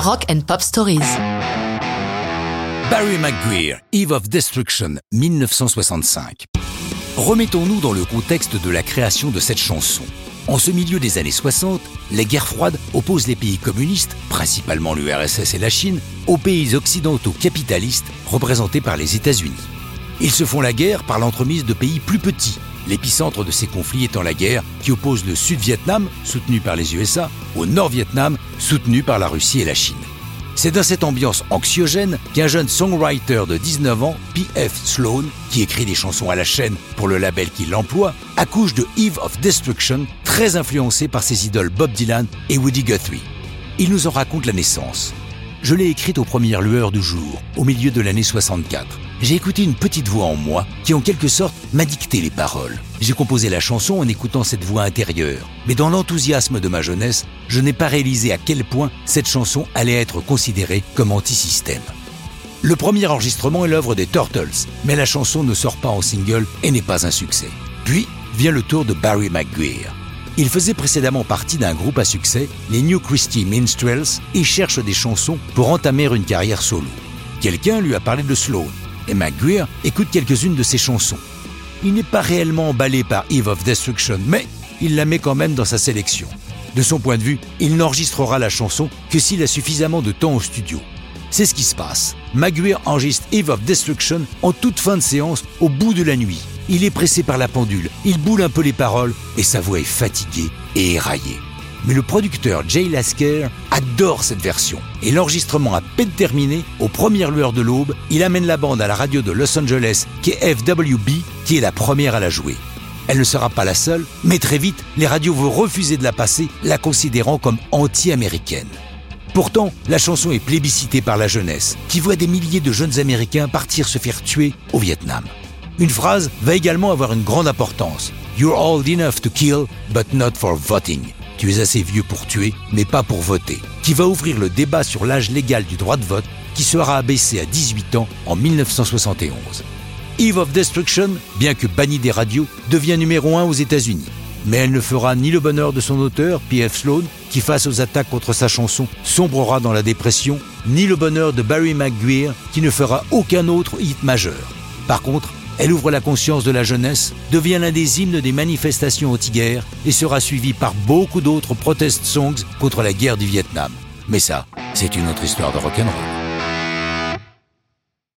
Rock and Pop Stories. Barry McGuire, Eve of Destruction, 1965. Remettons-nous dans le contexte de la création de cette chanson. En ce milieu des années 60, les guerres froides opposent les pays communistes, principalement l'URSS et la Chine, aux pays occidentaux capitalistes représentés par les États-Unis. Ils se font la guerre par l'entremise de pays plus petits, l'épicentre de ces conflits étant la guerre qui oppose le Sud-Vietnam, soutenu par les USA, au Nord-Vietnam, soutenu par la Russie et la Chine. C'est dans cette ambiance anxiogène qu'un jeune songwriter de 19 ans, P.F. Sloan, qui écrit des chansons à la chaîne pour le label qui l'emploie, accouche de Eve of Destruction, très influencé par ses idoles Bob Dylan et Woody Guthrie. Il nous en raconte la naissance. Je l'ai écrite aux premières lueurs du jour, au milieu de l'année 64. J'ai écouté une petite voix en moi qui en quelque sorte m'a dicté les paroles. J'ai composé la chanson en écoutant cette voix intérieure. Mais dans l'enthousiasme de ma jeunesse, je n'ai pas réalisé à quel point cette chanson allait être considérée comme anti-système. Le premier enregistrement est l'œuvre des Turtles, mais la chanson ne sort pas en single et n'est pas un succès. Puis vient le tour de Barry McGuire. Il faisait précédemment partie d'un groupe à succès, les New Christy Minstrels, et cherche des chansons pour entamer une carrière solo. Quelqu'un lui a parlé de Sloan, et McGuire écoute quelques-unes de ses chansons. Il n'est pas réellement emballé par Eve of Destruction, mais il la met quand même dans sa sélection. De son point de vue, il n'enregistrera la chanson que s'il a suffisamment de temps au studio. C'est ce qui se passe. Maguire enregistre Eve of Destruction en toute fin de séance, au bout de la nuit. Il est pressé par la pendule, il boule un peu les paroles et sa voix est fatiguée et éraillée. Mais le producteur Jay Lasker adore cette version. Et l'enregistrement à peine terminé, aux premières lueurs de l'aube, il amène la bande à la radio de Los Angeles, KFWB, qui est la première à la jouer. Elle ne sera pas la seule, mais très vite, les radios vont refuser de la passer, la considérant comme anti-américaine. Pourtant, la chanson est plébiscitée par la jeunesse, qui voit des milliers de jeunes Américains partir se faire tuer au Vietnam. Une phrase va également avoir une grande importance. You're old enough to kill, but not for voting. Tu es assez vieux pour tuer, mais pas pour voter. Qui va ouvrir le débat sur l'âge légal du droit de vote, qui sera abaissé à 18 ans en 1971. Eve of Destruction, bien que bannie des radios, devient numéro 1 aux États-Unis. Mais elle ne fera ni le bonheur de son auteur, P.F. Sloan, qui face aux attaques contre sa chanson sombrera dans la dépression, ni le bonheur de Barry McGuire, qui ne fera aucun autre hit majeur. Par contre, elle ouvre la conscience de la jeunesse, devient l'un des hymnes des manifestations anti-guerre et sera suivie par beaucoup d'autres protest songs contre la guerre du Vietnam. Mais ça, c'est une autre histoire de rock'n'roll.